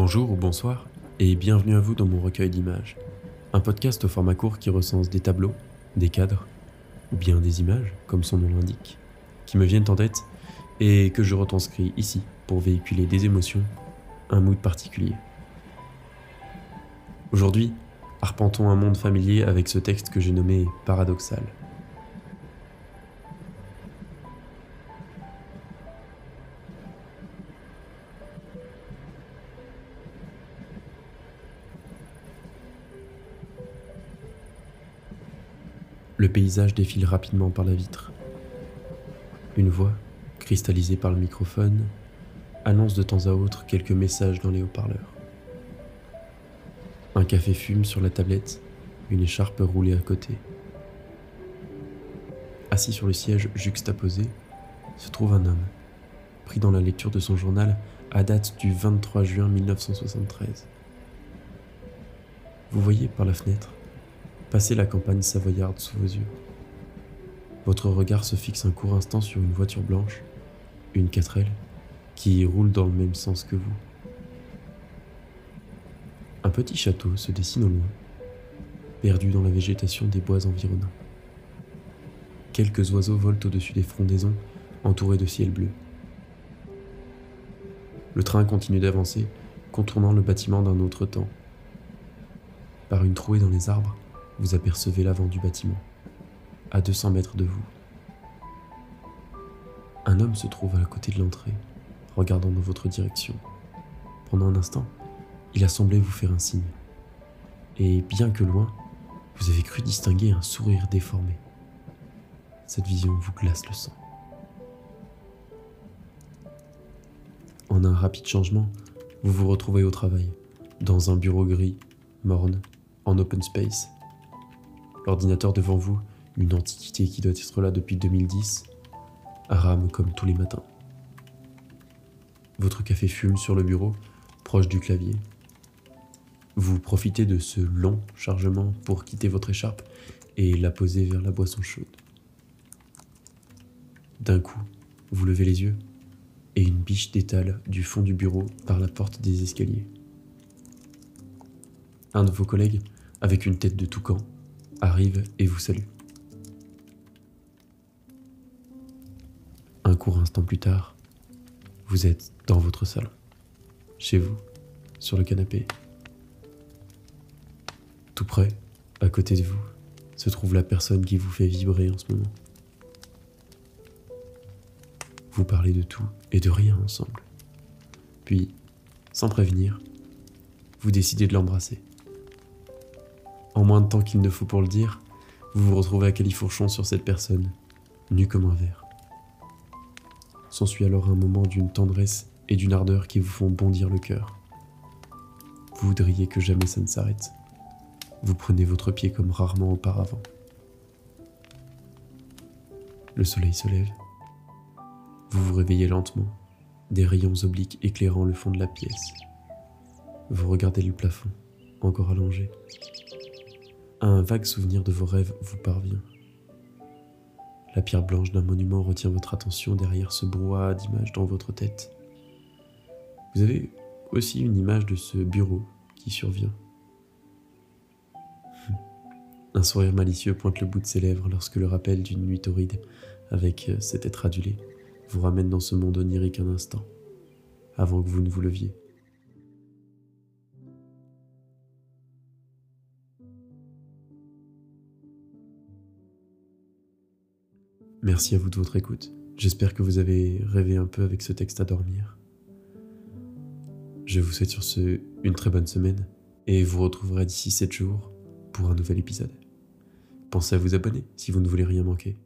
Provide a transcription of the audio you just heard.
Bonjour ou bonsoir, et bienvenue à vous dans mon recueil d'images. Un podcast au format court qui recense des tableaux, des cadres, ou bien des images, comme son nom l'indique, qui me viennent en tête et que je retranscris ici pour véhiculer des émotions, un mood particulier. Aujourd'hui, arpentons un monde familier avec ce texte que j'ai nommé paradoxal. Le paysage défile rapidement par la vitre. Une voix, cristallisée par le microphone, annonce de temps à autre quelques messages dans les haut-parleurs. Un café fume sur la tablette, une écharpe roulée à côté. Assis sur le siège juxtaposé, se trouve un homme, pris dans la lecture de son journal à date du 23 juin 1973. Vous voyez par la fenêtre Passez la campagne savoyarde sous vos yeux. Votre regard se fixe un court instant sur une voiture blanche, une 4L, qui roule dans le même sens que vous. Un petit château se dessine au loin, perdu dans la végétation des bois environnants. Quelques oiseaux volent au-dessus des frondaisons, entourés de ciel bleu. Le train continue d'avancer, contournant le bâtiment d'un autre temps. Par une trouée dans les arbres, vous apercevez l'avant du bâtiment, à 200 mètres de vous. Un homme se trouve à côté de l'entrée, regardant dans votre direction. Pendant un instant, il a semblé vous faire un signe. Et bien que loin, vous avez cru distinguer un sourire déformé. Cette vision vous glace le sang. En un rapide changement, vous vous retrouvez au travail, dans un bureau gris, morne, en open space, L'ordinateur devant vous, une antiquité qui doit être là depuis 2010, rame comme tous les matins. Votre café fume sur le bureau, proche du clavier. Vous profitez de ce long chargement pour quitter votre écharpe et la poser vers la boisson chaude. D'un coup, vous levez les yeux et une biche d'étale du fond du bureau par la porte des escaliers. Un de vos collègues, avec une tête de toucan, arrive et vous salue. Un court instant plus tard, vous êtes dans votre salon, chez vous, sur le canapé. Tout près, à côté de vous, se trouve la personne qui vous fait vibrer en ce moment. Vous parlez de tout et de rien ensemble. Puis, sans prévenir, vous décidez de l'embrasser en moins de temps qu'il ne faut pour le dire, vous vous retrouvez à califourchon sur cette personne, nu comme un verre. S'ensuit alors un moment d'une tendresse et d'une ardeur qui vous font bondir le cœur. Vous voudriez que jamais ça ne s'arrête. Vous prenez votre pied comme rarement auparavant. Le soleil se lève. Vous vous réveillez lentement, des rayons obliques éclairant le fond de la pièce. Vous regardez le plafond, encore allongé. Un vague souvenir de vos rêves vous parvient. La pierre blanche d'un monument retient votre attention derrière ce brouhaha d'images dans votre tête. Vous avez aussi une image de ce bureau qui survient. Un sourire malicieux pointe le bout de ses lèvres lorsque le rappel d'une nuit torride avec cet être adulé vous ramène dans ce monde onirique un instant, avant que vous ne vous leviez. Merci à vous de votre écoute. J'espère que vous avez rêvé un peu avec ce texte à dormir. Je vous souhaite sur ce une très bonne semaine et vous retrouverez d'ici 7 jours pour un nouvel épisode. Pensez à vous abonner si vous ne voulez rien manquer.